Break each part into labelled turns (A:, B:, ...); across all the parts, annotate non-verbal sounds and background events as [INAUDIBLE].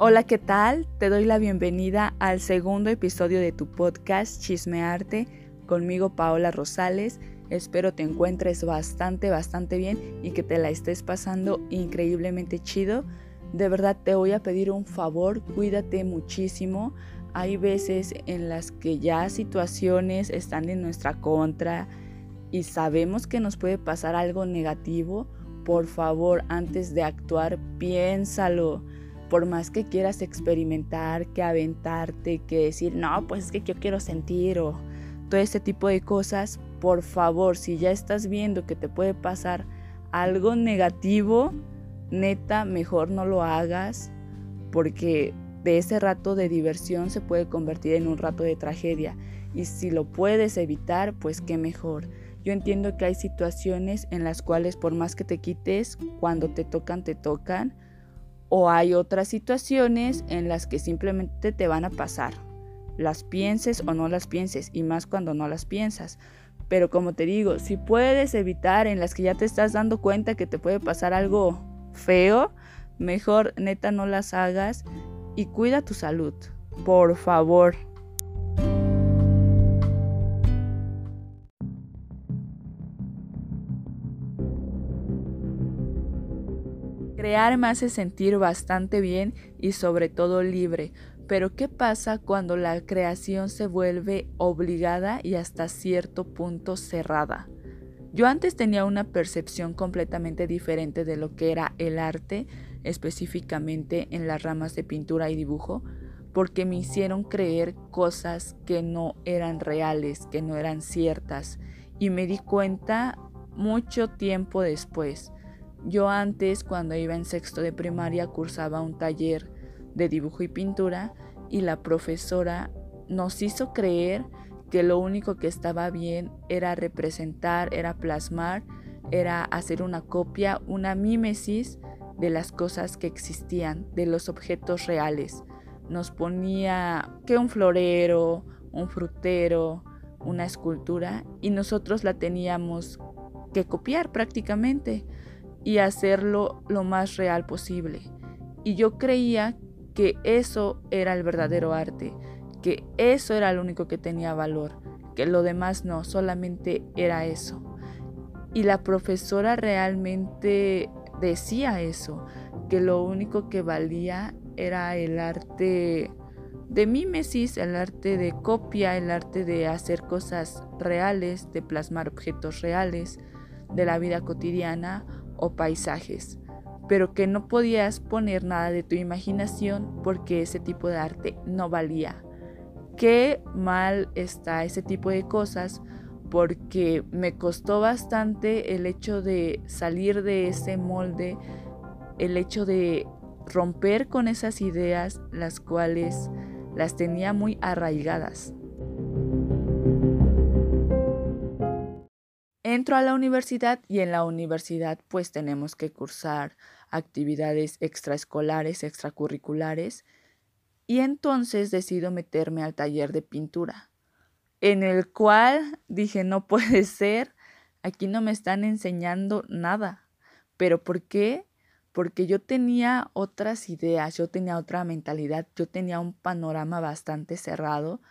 A: Hola, ¿qué tal? Te doy la bienvenida al segundo episodio de tu podcast Chismearte conmigo Paola Rosales. Espero te encuentres bastante, bastante bien y que te la estés pasando increíblemente chido. De verdad te voy a pedir un favor, cuídate muchísimo. Hay veces en las que ya situaciones están en nuestra contra y sabemos que nos puede pasar algo negativo. Por favor, antes de actuar, piénsalo por más que quieras experimentar, que aventarte, que decir, no, pues es que yo quiero sentir o todo este tipo de cosas, por favor, si ya estás viendo que te puede pasar algo negativo, neta, mejor no lo hagas porque de ese rato de diversión se puede convertir en un rato de tragedia y si lo puedes evitar, pues qué mejor. Yo entiendo que hay situaciones en las cuales por más que te quites, cuando te tocan, te tocan o hay otras situaciones en las que simplemente te van a pasar. Las pienses o no las pienses, y más cuando no las piensas. Pero como te digo, si puedes evitar en las que ya te estás dando cuenta que te puede pasar algo feo, mejor neta no las hagas y cuida tu salud. Por favor. Crear me hace sentir bastante bien y sobre todo libre. Pero ¿qué pasa cuando la creación se vuelve obligada y hasta cierto punto cerrada? Yo antes tenía una percepción completamente diferente de lo que era el arte, específicamente en las ramas de pintura y dibujo, porque me hicieron creer cosas que no eran reales, que no eran ciertas, y me di cuenta mucho tiempo después. Yo antes, cuando iba en sexto de primaria, cursaba un taller de dibujo y pintura y la profesora nos hizo creer que lo único que estaba bien era representar, era plasmar, era hacer una copia, una mímesis de las cosas que existían, de los objetos reales. Nos ponía que un florero, un frutero, una escultura y nosotros la teníamos que copiar prácticamente y hacerlo lo más real posible. Y yo creía que eso era el verdadero arte, que eso era lo único que tenía valor, que lo demás no, solamente era eso. Y la profesora realmente decía eso, que lo único que valía era el arte de mímesis, el arte de copia, el arte de hacer cosas reales, de plasmar objetos reales de la vida cotidiana o paisajes, pero que no podías poner nada de tu imaginación porque ese tipo de arte no valía. Qué mal está ese tipo de cosas porque me costó bastante el hecho de salir de ese molde, el hecho de romper con esas ideas las cuales las tenía muy arraigadas. Entro a la universidad y en la universidad pues tenemos que cursar actividades extraescolares, extracurriculares y entonces decido meterme al taller de pintura, en el cual dije no puede ser, aquí no me están enseñando nada. ¿Pero por qué? Porque yo tenía otras ideas, yo tenía otra mentalidad, yo tenía un panorama bastante cerrado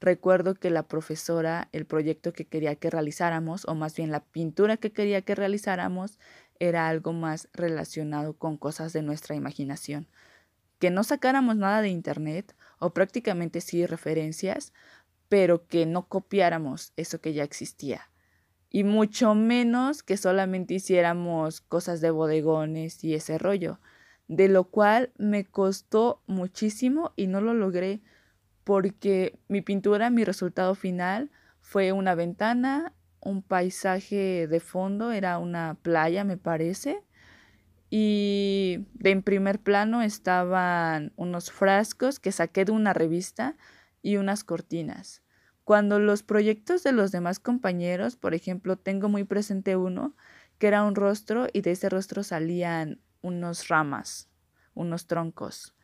A: Recuerdo que la profesora, el proyecto que quería que realizáramos, o más bien la pintura que quería que realizáramos, era algo más relacionado con cosas de nuestra imaginación. Que no sacáramos nada de internet, o prácticamente sí referencias, pero que no copiáramos eso que ya existía. Y mucho menos que solamente hiciéramos cosas de bodegones y ese rollo, de lo cual me costó muchísimo y no lo logré porque mi pintura, mi resultado final fue una ventana, un paisaje de fondo, era una playa me parece, y de en primer plano estaban unos frascos que saqué de una revista y unas cortinas. Cuando los proyectos de los demás compañeros, por ejemplo, tengo muy presente uno, que era un rostro y de ese rostro salían unos ramas, unos troncos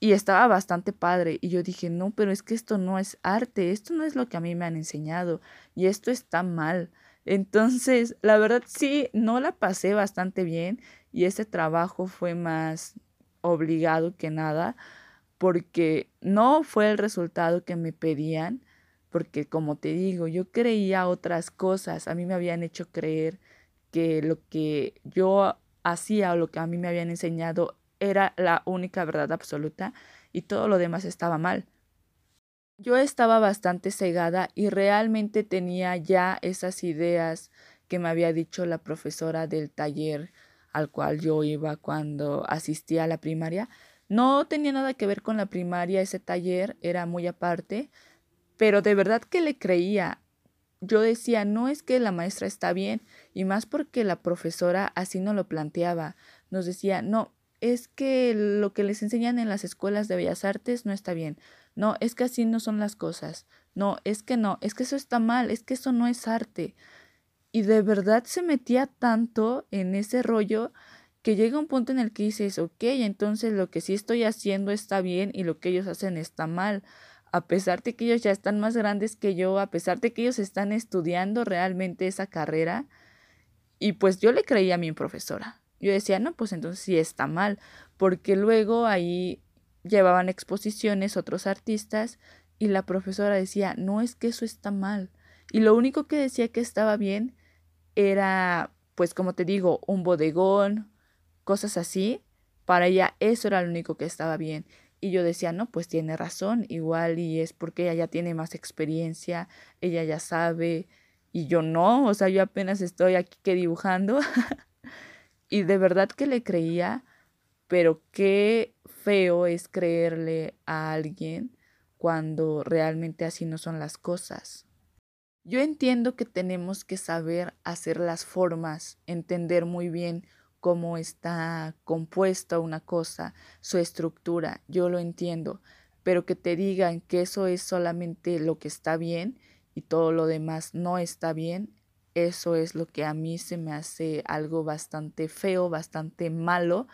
A: y estaba bastante padre. Y yo dije, no, pero es que esto no es arte, esto no es lo que a mí me han enseñado y esto está mal. Entonces, la verdad sí, no la pasé bastante bien y ese trabajo fue más obligado que nada, porque no fue el resultado que me pedían, porque como te digo, yo creía otras cosas, a mí me habían hecho creer que lo que yo hacía o lo que a mí me habían enseñado era la única verdad absoluta y todo lo demás estaba mal. Yo estaba bastante cegada y realmente tenía ya esas ideas que me había dicho la profesora del taller al cual yo iba cuando asistía a la primaria. No tenía nada que ver con la primaria, ese taller era muy aparte, pero de verdad que le creía. Yo decía, no es que la maestra está bien, y más porque la profesora así no lo planteaba. Nos decía, no, es que lo que les enseñan en las escuelas de bellas artes no está bien. No, es que así no son las cosas. No, es que no, es que eso está mal, es que eso no es arte. Y de verdad se metía tanto en ese rollo que llega un punto en el que dices, ok, entonces lo que sí estoy haciendo está bien y lo que ellos hacen está mal. A pesar de que ellos ya están más grandes que yo, a pesar de que ellos están estudiando realmente esa carrera. Y pues yo le creía a mi profesora. Yo decía, no, pues entonces sí está mal, porque luego ahí llevaban exposiciones otros artistas y la profesora decía, no es que eso está mal. Y lo único que decía que estaba bien era, pues como te digo, un bodegón, cosas así. Para ella eso era lo único que estaba bien. Y yo decía, no, pues tiene razón, igual y es porque ella ya tiene más experiencia, ella ya sabe, y yo no, o sea, yo apenas estoy aquí que dibujando. [LAUGHS] y de verdad que le creía, pero qué feo es creerle a alguien cuando realmente así no son las cosas. Yo entiendo que tenemos que saber hacer las formas, entender muy bien cómo está compuesta una cosa, su estructura, yo lo entiendo, pero que te digan que eso es solamente lo que está bien y todo lo demás no está bien, eso es lo que a mí se me hace algo bastante feo, bastante malo,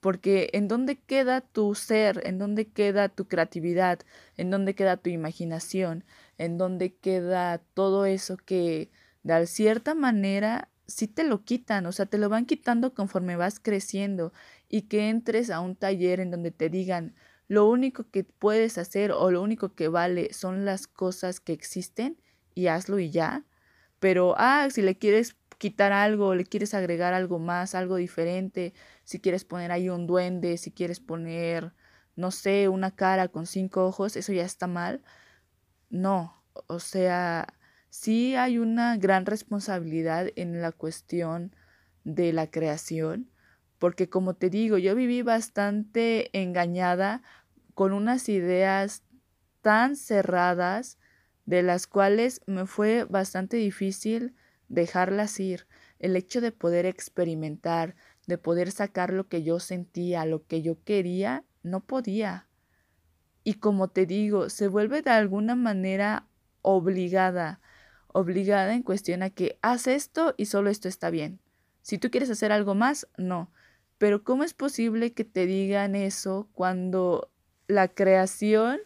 A: porque en dónde queda tu ser, en dónde queda tu creatividad, en dónde queda tu imaginación, en dónde queda todo eso que de cierta manera sí te lo quitan, o sea, te lo van quitando conforme vas creciendo y que entres a un taller en donde te digan lo único que puedes hacer o lo único que vale son las cosas que existen y hazlo y ya. Pero, ah, si le quieres quitar algo, le quieres agregar algo más, algo diferente, si quieres poner ahí un duende, si quieres poner, no sé, una cara con cinco ojos, eso ya está mal. No, o sea, sí hay una gran responsabilidad en la cuestión de la creación, porque como te digo, yo viví bastante engañada con unas ideas tan cerradas de las cuales me fue bastante difícil dejarlas ir, el hecho de poder experimentar, de poder sacar lo que yo sentía, lo que yo quería, no podía. Y como te digo, se vuelve de alguna manera obligada, obligada en cuestión a que haz esto y solo esto está bien. Si tú quieres hacer algo más, no. Pero ¿cómo es posible que te digan eso cuando la creación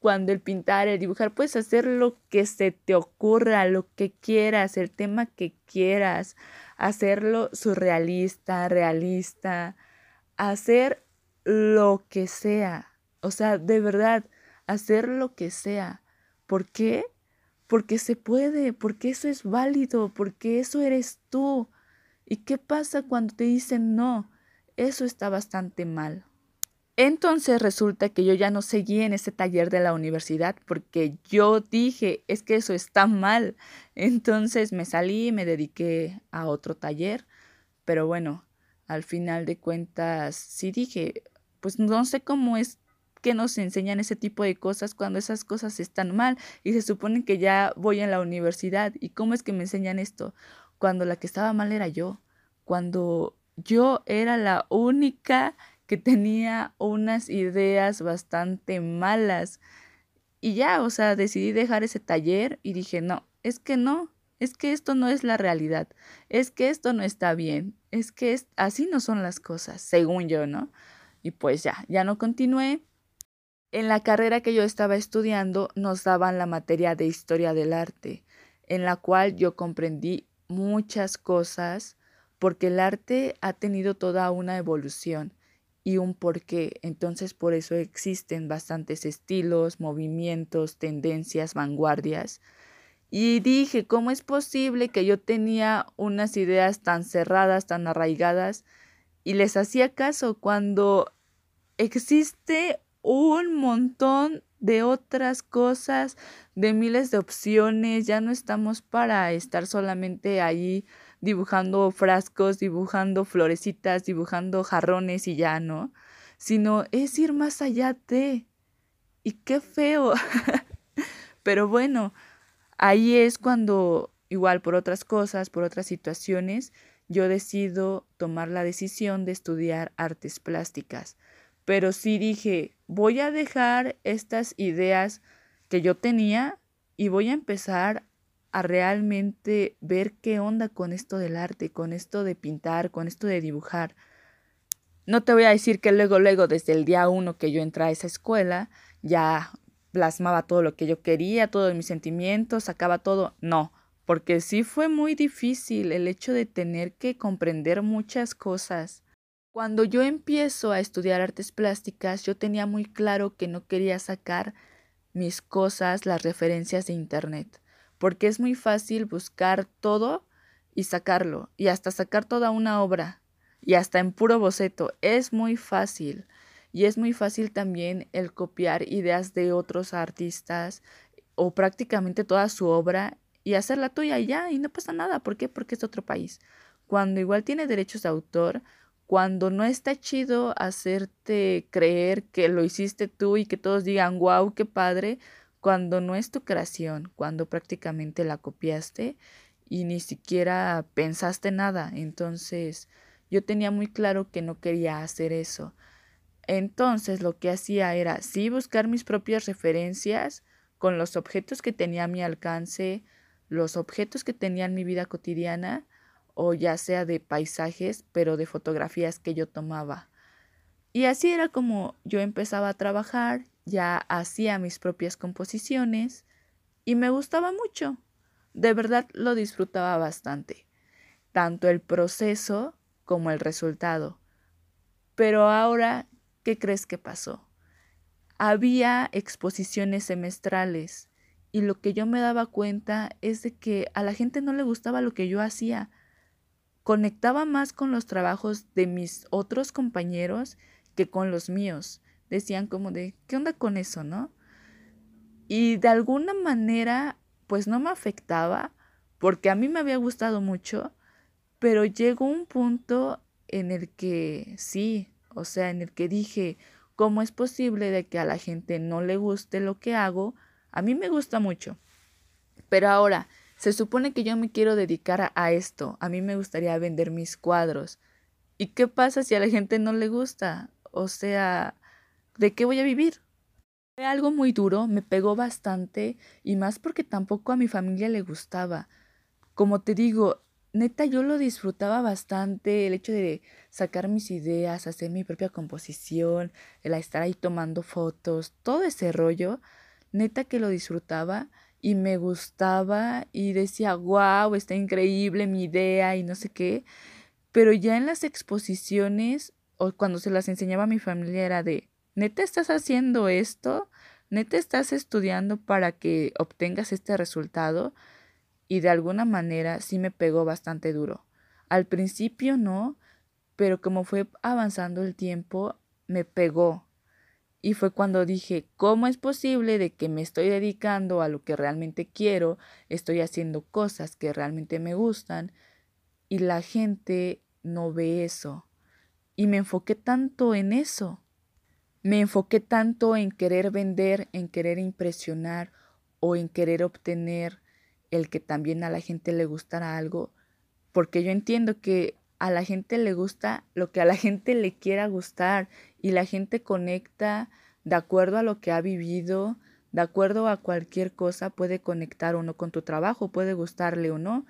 A: cuando el pintar, el dibujar, puedes hacer lo que se te ocurra, lo que quieras, el tema que quieras, hacerlo surrealista, realista, hacer lo que sea. O sea, de verdad, hacer lo que sea. ¿Por qué? Porque se puede, porque eso es válido, porque eso eres tú. ¿Y qué pasa cuando te dicen no? Eso está bastante mal. Entonces resulta que yo ya no seguí en ese taller de la universidad porque yo dije, es que eso está mal. Entonces me salí y me dediqué a otro taller. Pero bueno, al final de cuentas sí dije, pues no sé cómo es que nos enseñan ese tipo de cosas cuando esas cosas están mal y se supone que ya voy en la universidad. ¿Y cómo es que me enseñan esto? Cuando la que estaba mal era yo, cuando yo era la única que tenía unas ideas bastante malas. Y ya, o sea, decidí dejar ese taller y dije, no, es que no, es que esto no es la realidad, es que esto no está bien, es que así no son las cosas, según yo, ¿no? Y pues ya, ya no continué. En la carrera que yo estaba estudiando nos daban la materia de historia del arte, en la cual yo comprendí muchas cosas porque el arte ha tenido toda una evolución y un porqué. Entonces por eso existen bastantes estilos, movimientos, tendencias, vanguardias. Y dije, ¿cómo es posible que yo tenía unas ideas tan cerradas, tan arraigadas, y les hacía caso cuando existe un montón de otras cosas, de miles de opciones, ya no estamos para estar solamente ahí dibujando frascos, dibujando florecitas, dibujando jarrones y ya, ¿no? Sino es ir más allá de... Y qué feo. [LAUGHS] Pero bueno, ahí es cuando, igual por otras cosas, por otras situaciones, yo decido tomar la decisión de estudiar artes plásticas. Pero sí dije, voy a dejar estas ideas que yo tenía y voy a empezar a realmente ver qué onda con esto del arte, con esto de pintar, con esto de dibujar. No te voy a decir que luego, luego, desde el día uno que yo entré a esa escuela, ya plasmaba todo lo que yo quería, todos mis sentimientos, sacaba todo. No, porque sí fue muy difícil el hecho de tener que comprender muchas cosas. Cuando yo empiezo a estudiar artes plásticas, yo tenía muy claro que no quería sacar mis cosas, las referencias de Internet porque es muy fácil buscar todo y sacarlo, y hasta sacar toda una obra, y hasta en puro boceto, es muy fácil. Y es muy fácil también el copiar ideas de otros artistas o prácticamente toda su obra y hacerla tuya y ya, y no pasa nada. ¿Por qué? Porque es otro país. Cuando igual tiene derechos de autor, cuando no está chido hacerte creer que lo hiciste tú y que todos digan, wow, qué padre, cuando no es tu creación, cuando prácticamente la copiaste y ni siquiera pensaste nada. Entonces yo tenía muy claro que no quería hacer eso. Entonces lo que hacía era sí buscar mis propias referencias con los objetos que tenía a mi alcance, los objetos que tenía en mi vida cotidiana, o ya sea de paisajes, pero de fotografías que yo tomaba. Y así era como yo empezaba a trabajar ya hacía mis propias composiciones y me gustaba mucho. De verdad lo disfrutaba bastante, tanto el proceso como el resultado. Pero ahora, ¿qué crees que pasó? Había exposiciones semestrales y lo que yo me daba cuenta es de que a la gente no le gustaba lo que yo hacía. Conectaba más con los trabajos de mis otros compañeros que con los míos decían como de, ¿qué onda con eso, no? Y de alguna manera, pues no me afectaba, porque a mí me había gustado mucho, pero llegó un punto en el que sí, o sea, en el que dije, ¿cómo es posible de que a la gente no le guste lo que hago? A mí me gusta mucho. Pero ahora, se supone que yo me quiero dedicar a, a esto. A mí me gustaría vender mis cuadros. ¿Y qué pasa si a la gente no le gusta? O sea, ¿De qué voy a vivir? Fue algo muy duro, me pegó bastante y más porque tampoco a mi familia le gustaba. Como te digo, neta yo lo disfrutaba bastante, el hecho de sacar mis ideas, hacer mi propia composición, el estar ahí tomando fotos, todo ese rollo, neta que lo disfrutaba y me gustaba y decía, wow, está increíble mi idea y no sé qué. Pero ya en las exposiciones o cuando se las enseñaba a mi familia era de, ¿Neta estás haciendo esto? ¿Neta estás estudiando para que obtengas este resultado? Y de alguna manera sí me pegó bastante duro. Al principio no, pero como fue avanzando el tiempo, me pegó. Y fue cuando dije, ¿cómo es posible de que me estoy dedicando a lo que realmente quiero, estoy haciendo cosas que realmente me gustan y la gente no ve eso? Y me enfoqué tanto en eso me enfoqué tanto en querer vender, en querer impresionar o en querer obtener el que también a la gente le gustara algo, porque yo entiendo que a la gente le gusta lo que a la gente le quiera gustar y la gente conecta de acuerdo a lo que ha vivido, de acuerdo a cualquier cosa puede conectar o no con tu trabajo, puede gustarle o no,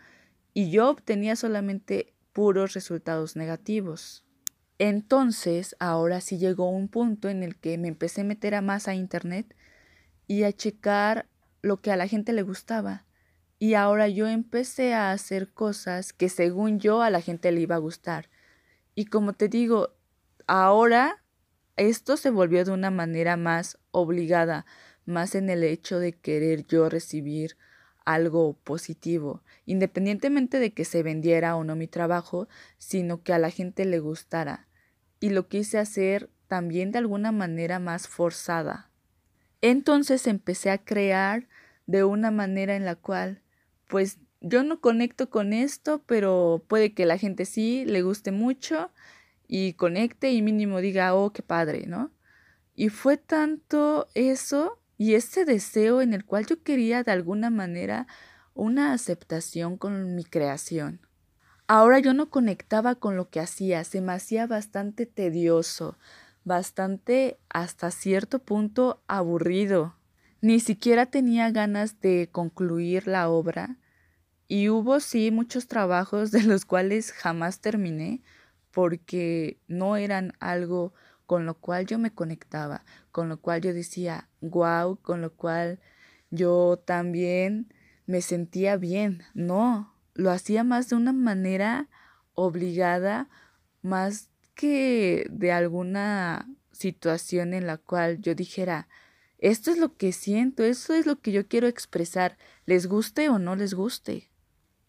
A: y yo obtenía solamente puros resultados negativos. Entonces, ahora sí llegó un punto en el que me empecé a meter a más a internet y a checar lo que a la gente le gustaba. Y ahora yo empecé a hacer cosas que según yo a la gente le iba a gustar. Y como te digo, ahora esto se volvió de una manera más obligada, más en el hecho de querer yo recibir algo positivo, independientemente de que se vendiera o no mi trabajo, sino que a la gente le gustara. Y lo quise hacer también de alguna manera más forzada. Entonces empecé a crear de una manera en la cual, pues yo no conecto con esto, pero puede que la gente sí le guste mucho y conecte y mínimo diga, oh, qué padre, ¿no? Y fue tanto eso y ese deseo en el cual yo quería de alguna manera una aceptación con mi creación. Ahora yo no conectaba con lo que hacía, se me hacía bastante tedioso, bastante hasta cierto punto aburrido. Ni siquiera tenía ganas de concluir la obra y hubo sí muchos trabajos de los cuales jamás terminé porque no eran algo con lo cual yo me conectaba, con lo cual yo decía, wow, con lo cual yo también me sentía bien. No, lo hacía más de una manera obligada, más que de alguna situación en la cual yo dijera, esto es lo que siento, esto es lo que yo quiero expresar, les guste o no les guste.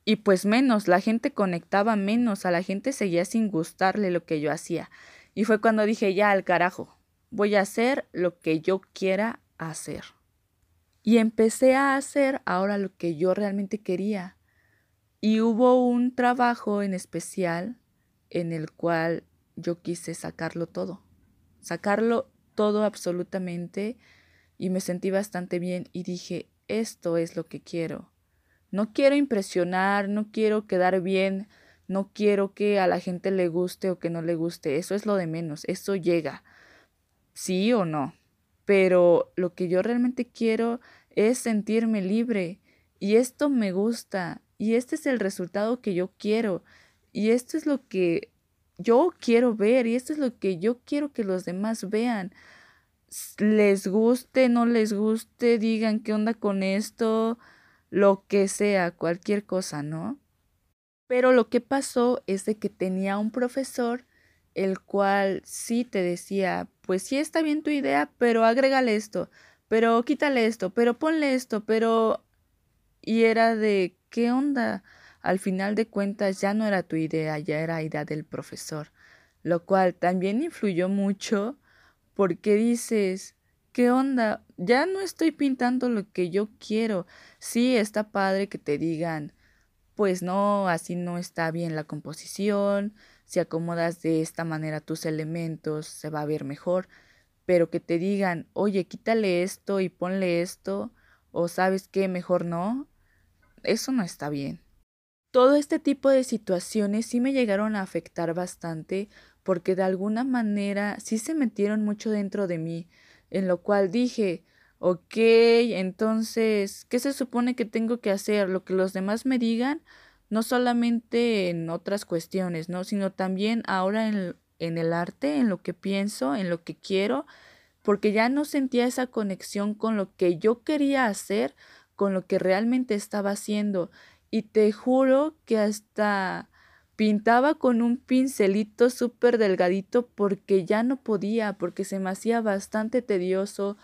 A: Y pues menos, la gente conectaba menos, a la gente seguía sin gustarle lo que yo hacía. Y fue cuando dije, ya al carajo, voy a hacer lo que yo quiera hacer. Y empecé a hacer ahora lo que yo realmente quería. Y hubo un trabajo en especial en el cual yo quise sacarlo todo. Sacarlo todo absolutamente y me sentí bastante bien y dije, esto es lo que quiero. No quiero impresionar, no quiero quedar bien no quiero que a la gente le guste o que no le guste. Eso es lo de menos. Eso llega. Sí o no. Pero lo que yo realmente quiero es sentirme libre. Y esto me gusta. Y este es el resultado que yo quiero. Y esto es lo que yo quiero ver. Y esto es lo que yo quiero que los demás vean. Les guste, no les guste, digan qué onda con esto, lo que sea, cualquier cosa, ¿no? Pero lo que pasó es de que tenía un profesor el cual sí te decía, pues sí está bien tu idea, pero agrégale esto, pero quítale esto, pero ponle esto, pero... Y era de, ¿qué onda? Al final de cuentas ya no era tu idea, ya era idea del profesor, lo cual también influyó mucho porque dices, ¿qué onda? Ya no estoy pintando lo que yo quiero. Sí, está padre que te digan, pues no, así no está bien la composición, si acomodas de esta manera tus elementos se va a ver mejor, pero que te digan, oye, quítale esto y ponle esto, o sabes qué, mejor no, eso no está bien. Todo este tipo de situaciones sí me llegaron a afectar bastante porque de alguna manera sí se metieron mucho dentro de mí, en lo cual dije, Ok, entonces, ¿qué se supone que tengo que hacer? Lo que los demás me digan, no solamente en otras cuestiones, ¿no? Sino también ahora en, en el arte, en lo que pienso, en lo que quiero, porque ya no sentía esa conexión con lo que yo quería hacer, con lo que realmente estaba haciendo. Y te juro que hasta pintaba con un pincelito súper delgadito porque ya no podía, porque se me hacía bastante tedioso,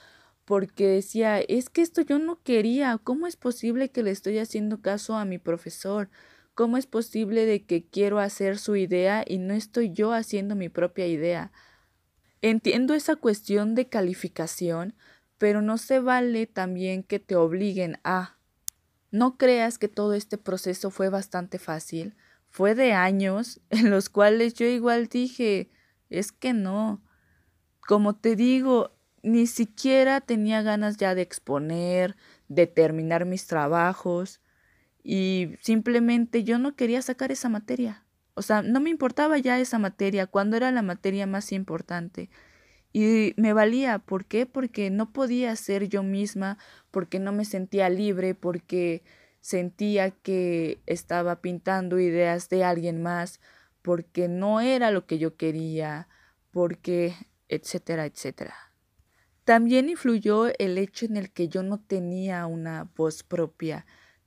A: porque decía, es que esto yo no quería, ¿cómo es posible que le estoy haciendo caso a mi profesor? ¿Cómo es posible de que quiero hacer su idea y no estoy yo haciendo mi propia idea? Entiendo esa cuestión de calificación, pero no se vale también que te obliguen a. No creas que todo este proceso fue bastante fácil. Fue de años [LAUGHS] en los cuales yo igual dije, es que no. Como te digo, ni siquiera tenía ganas ya de exponer, de terminar mis trabajos y simplemente yo no quería sacar esa materia. O sea, no me importaba ya esa materia cuando era la materia más importante. Y me valía, ¿por qué? Porque no podía ser yo misma, porque no me sentía libre, porque sentía que estaba pintando ideas de alguien más, porque no era lo que yo quería, porque, etcétera, etcétera. También influyó el hecho en el que yo no tenía una voz propia,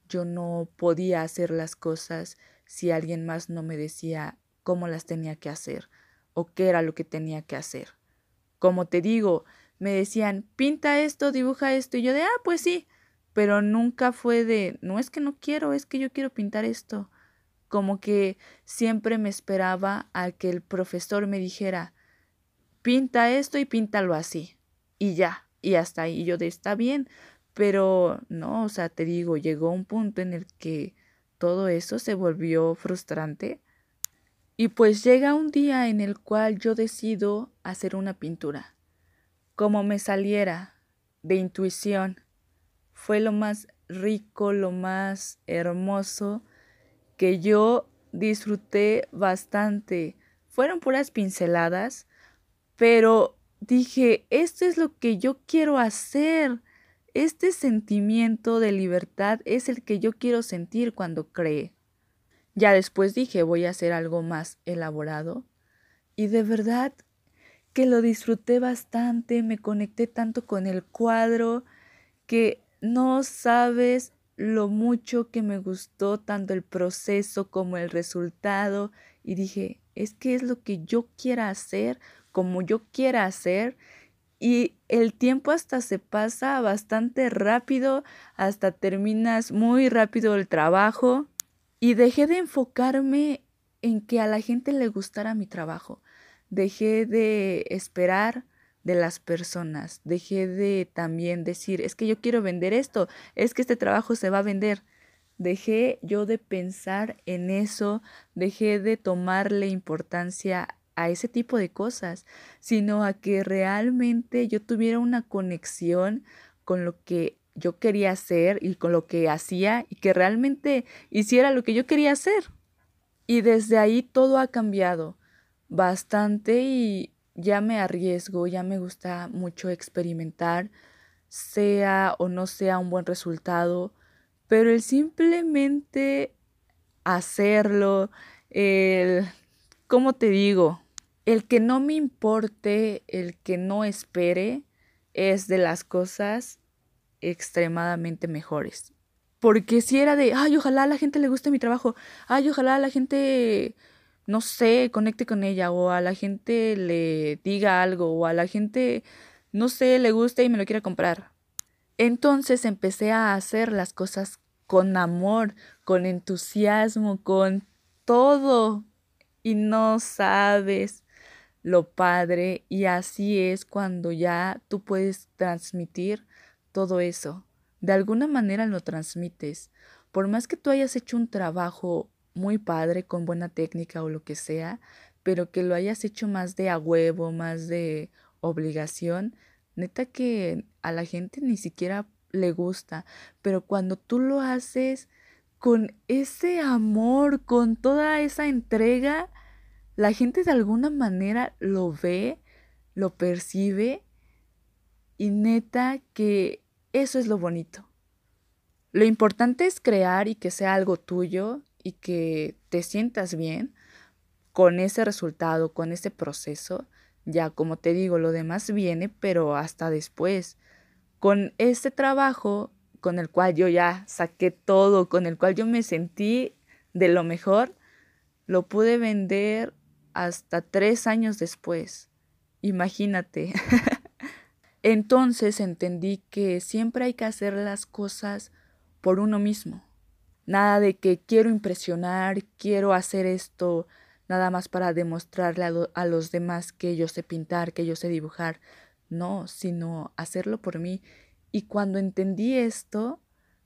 A: yo no podía hacer las cosas si alguien más no me decía cómo las tenía que hacer o qué era lo que tenía que hacer. Como te digo, me decían, pinta esto, dibuja esto, y yo de, ah, pues sí, pero nunca fue de, no es que no quiero, es que yo quiero pintar esto. Como que siempre me esperaba a que el profesor me dijera, pinta esto y píntalo así. Y ya, y hasta ahí. Y yo de, está bien, pero no, o sea, te digo, llegó un punto en el que todo eso se volvió frustrante. Y pues llega un día en el cual yo decido hacer una pintura. Como me saliera, de intuición. Fue lo más rico, lo más hermoso que yo disfruté bastante. Fueron puras pinceladas, pero dije, esto es lo que yo quiero hacer. Este sentimiento de libertad es el que yo quiero sentir cuando cree. Ya después dije, voy a hacer algo más elaborado. Y de verdad que lo disfruté bastante, me conecté tanto con el cuadro que no sabes lo mucho que me gustó tanto el proceso como el resultado. Y dije, es que es lo que yo quiera hacer, como yo quiera hacer y el tiempo hasta se pasa bastante rápido, hasta terminas muy rápido el trabajo y dejé de enfocarme en que a la gente le gustara mi trabajo. Dejé de esperar de las personas. Dejé de también decir, es que yo quiero vender esto, es que este trabajo se va a vender. Dejé yo de pensar en eso, dejé de tomarle importancia a ese tipo de cosas, sino a que realmente yo tuviera una conexión con lo que yo quería hacer y con lo que hacía y que realmente hiciera lo que yo quería hacer. Y desde ahí todo ha cambiado bastante y ya me arriesgo, ya me gusta mucho experimentar, sea o no sea un buen resultado, pero el simplemente hacerlo, el, ¿cómo te digo? El que no me importe, el que no espere, es de las cosas extremadamente mejores. Porque si era de, ay, ojalá a la gente le guste mi trabajo, ay, ojalá a la gente no sé, conecte con ella o a la gente le diga algo o a la gente, no sé, le guste y me lo quiera comprar. Entonces empecé a hacer las cosas con amor, con entusiasmo, con todo. Y no sabes lo padre. Y así es cuando ya tú puedes transmitir todo eso. De alguna manera lo transmites. Por más que tú hayas hecho un trabajo muy padre, con buena técnica o lo que sea, pero que lo hayas hecho más de a huevo, más de obligación, neta que a la gente ni siquiera le gusta, pero cuando tú lo haces con ese amor, con toda esa entrega, la gente de alguna manera lo ve, lo percibe y neta que eso es lo bonito. Lo importante es crear y que sea algo tuyo y que te sientas bien con ese resultado, con ese proceso, ya como te digo, lo demás viene, pero hasta después. Con este trabajo con el cual yo ya saqué todo, con el cual yo me sentí de lo mejor, lo pude vender hasta tres años después. Imagínate. [LAUGHS] Entonces entendí que siempre hay que hacer las cosas por uno mismo. Nada de que quiero impresionar, quiero hacer esto nada más para demostrarle a, los demás que yo sé pintar, que yo sé dibujar. No, sino hacerlo por mí. Y cuando entendí esto,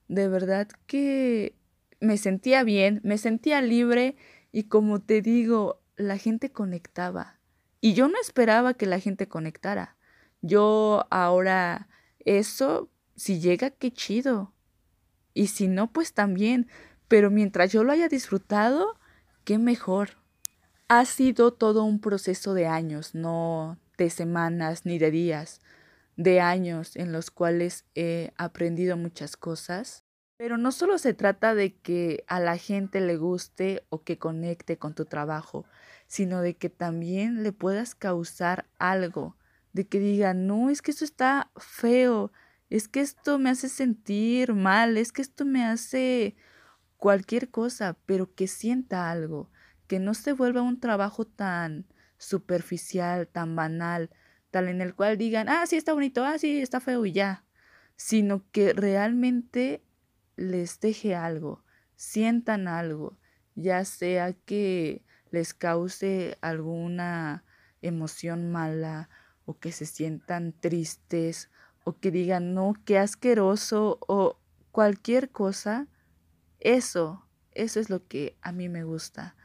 A: de verdad que me sentía bien, me sentía libre y como te digo, la gente conectaba. Y yo no esperaba que la gente conectara. Yo ahora, eso, si llega, qué chido. Y si no, pues también. Pero mientras yo lo haya disfrutado, qué mejor. Ha sido todo un proceso de años, no de semanas ni de días, de años en los cuales he aprendido muchas cosas. Pero no solo se trata de que a la gente le guste o que conecte con tu trabajo, sino de que también le puedas causar algo, de que diga, no, es que eso está feo, es que esto me hace sentir mal, es que esto me hace cualquier cosa, pero que sienta algo, que no se vuelva un trabajo tan superficial, tan banal, tal en el cual digan, ah, sí está bonito, ah, sí está feo y ya, sino que realmente les deje algo, sientan algo, ya sea que les cause alguna emoción mala o que se sientan tristes o que digan, no, qué asqueroso o cualquier cosa, eso, eso es lo que a mí me gusta,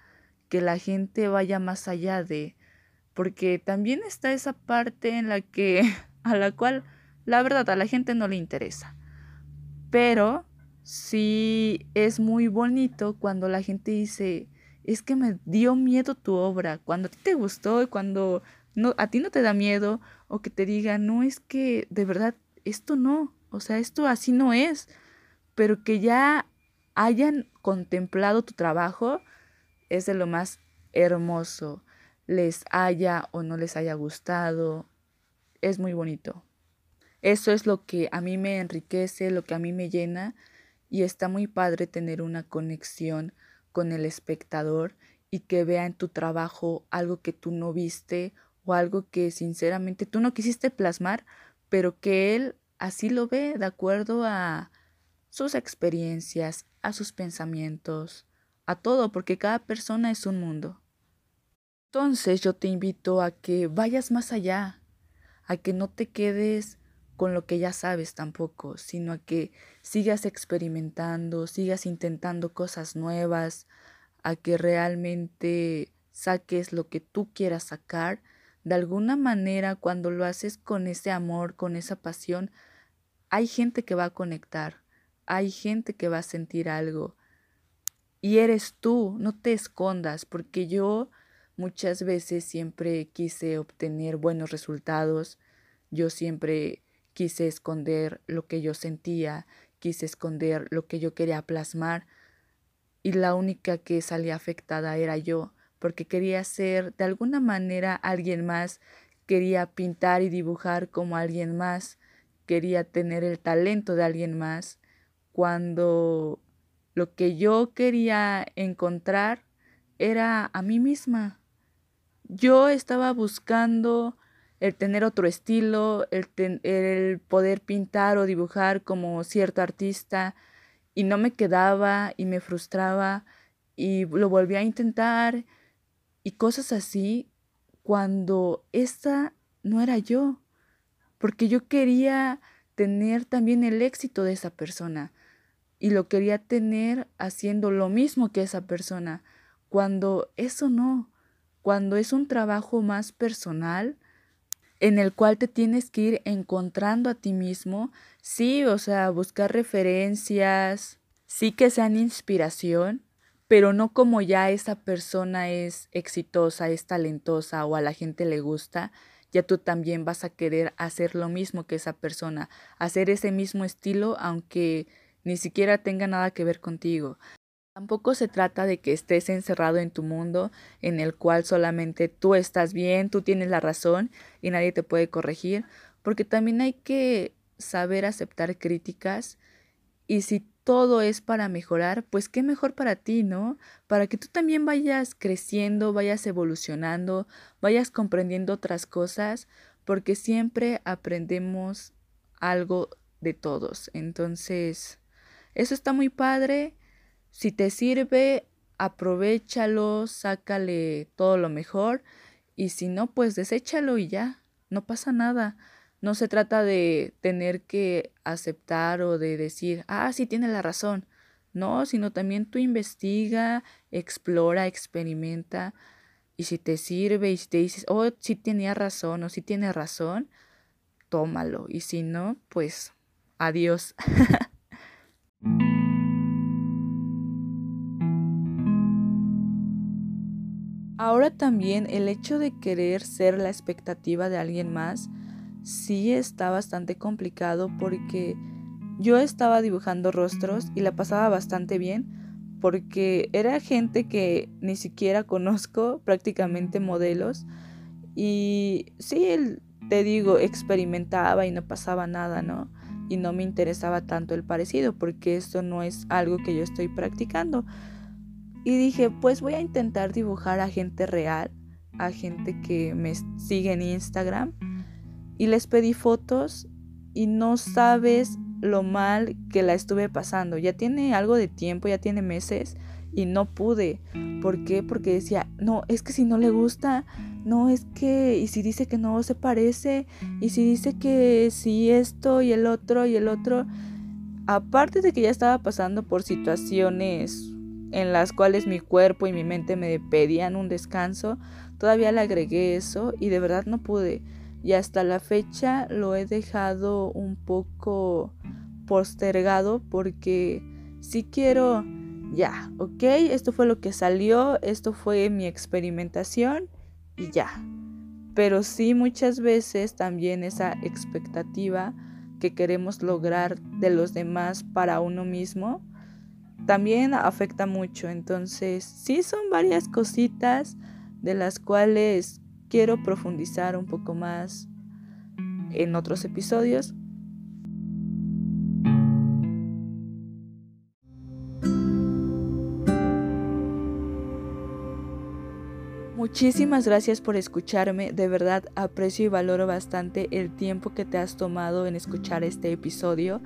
A: que la gente vaya más allá de, porque también está esa parte en la que, [LAUGHS] a la cual, la verdad, a la gente no le interesa, pero sí es muy bonito cuando la gente dice, es que me dio miedo tu obra, cuando a ti te gustó y cuando no, a ti no te da miedo o que te diga, no es que de verdad esto no, o sea, esto así no es, pero que ya hayan contemplado tu trabajo es de lo más hermoso, les haya o no les haya gustado, es muy bonito. Eso es lo que a mí me enriquece, lo que a mí me llena y está muy padre tener una conexión con el espectador y que vea en tu trabajo algo que tú no viste o algo que sinceramente tú no quisiste plasmar, pero que él así lo ve de acuerdo a sus experiencias, a sus pensamientos, a todo, porque cada persona es un mundo. Entonces yo te invito a que vayas más allá, a que no te quedes con lo que ya sabes tampoco, sino a que sigas experimentando, sigas intentando cosas nuevas, a que realmente saques lo que tú quieras sacar. De alguna manera, cuando lo haces con ese amor, con esa pasión, hay gente que va a conectar, hay gente que va a sentir algo. Y eres tú, no te escondas, porque yo muchas veces siempre quise obtener buenos resultados, yo siempre quise esconder lo que yo sentía, quise esconder lo que yo quería plasmar, y la única que salía afectada era yo, porque quería ser de alguna manera alguien más, quería pintar y dibujar como alguien más, quería tener el talento de alguien más, cuando lo que yo quería encontrar era a mí misma. Yo estaba buscando el tener otro estilo, el, el, poder pintar o dibujar como cierto artista y no me quedaba y me frustraba y lo volví a intentar y cosas así cuando esta no era yo porque yo quería tener también el éxito de esa persona y lo quería tener haciendo lo mismo que esa persona, cuando eso no, cuando es un trabajo más personal, en el cual te tienes que ir encontrando a ti mismo, sí, o sea, buscar referencias, sí que sean inspiración, pero no como ya esa persona es exitosa, es talentosa o a la gente le gusta, ya tú también vas a querer hacer lo mismo que esa persona, hacer ese mismo estilo aunque ni siquiera tenga nada que ver contigo. Tampoco se trata de que estés encerrado en tu mundo en el cual solamente tú estás bien, tú tienes la razón y nadie te puede corregir, porque también hay que saber aceptar críticas y si todo es para mejorar, pues qué mejor para ti, ¿no? Para que tú también vayas creciendo, vayas evolucionando, vayas comprendiendo otras cosas, porque siempre aprendemos algo de todos. Entonces, eso está muy padre. Si te sirve, aprovechalo, sácale todo lo mejor. Y si no, pues deséchalo y ya, no pasa nada. No se trata de tener que aceptar o de decir, ah, sí tiene la razón. No, sino también tú investiga, explora, experimenta. Y si te sirve y si te dices, oh, sí tenía razón o sí tiene razón, tómalo. Y si no, pues adiós. [LAUGHS] Ahora también el hecho de querer ser la expectativa de alguien más sí está bastante complicado porque yo estaba dibujando rostros y la pasaba bastante bien porque era gente que ni siquiera conozco, prácticamente modelos. Y sí, te digo, experimentaba y no pasaba nada, ¿no? Y no me interesaba tanto el parecido porque esto no es algo que yo estoy practicando. Y dije, pues voy a intentar dibujar a gente real, a gente que me sigue en Instagram y les pedí fotos y no sabes lo mal que la estuve pasando. Ya tiene algo de tiempo, ya tiene meses y no pude. ¿Por qué? Porque decía, no, es que si no le gusta, no, es que, y si dice que no se parece, y si dice que sí esto y el otro y el otro, aparte de que ya estaba pasando por situaciones en las cuales mi cuerpo y mi mente me pedían un descanso, todavía le agregué eso y de verdad no pude. Y hasta la fecha lo he dejado un poco postergado porque si quiero ya, ok, esto fue lo que salió, esto fue mi experimentación y ya. Pero sí muchas veces también esa expectativa que queremos lograr de los demás para uno mismo también afecta mucho. Entonces, sí son varias cositas de las cuales quiero profundizar un poco más en otros episodios. Muchísimas gracias por escucharme, de verdad aprecio y valoro bastante el tiempo que te has tomado en escuchar este episodio.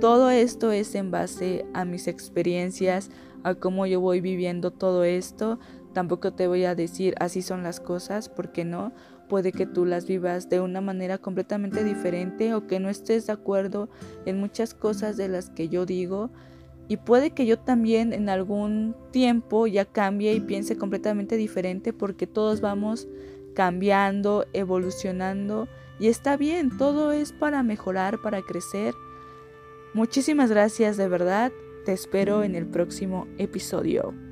A: Todo esto es en base a mis experiencias, a cómo yo voy viviendo todo esto. Tampoco te voy a decir así son las cosas, porque no. Puede que tú las vivas de una manera completamente diferente o que no estés de acuerdo en muchas cosas de las que yo digo. Y puede que yo también en algún tiempo ya cambie y piense completamente diferente porque todos vamos cambiando, evolucionando y está bien, todo es para mejorar, para crecer. Muchísimas gracias de verdad, te espero en el próximo episodio.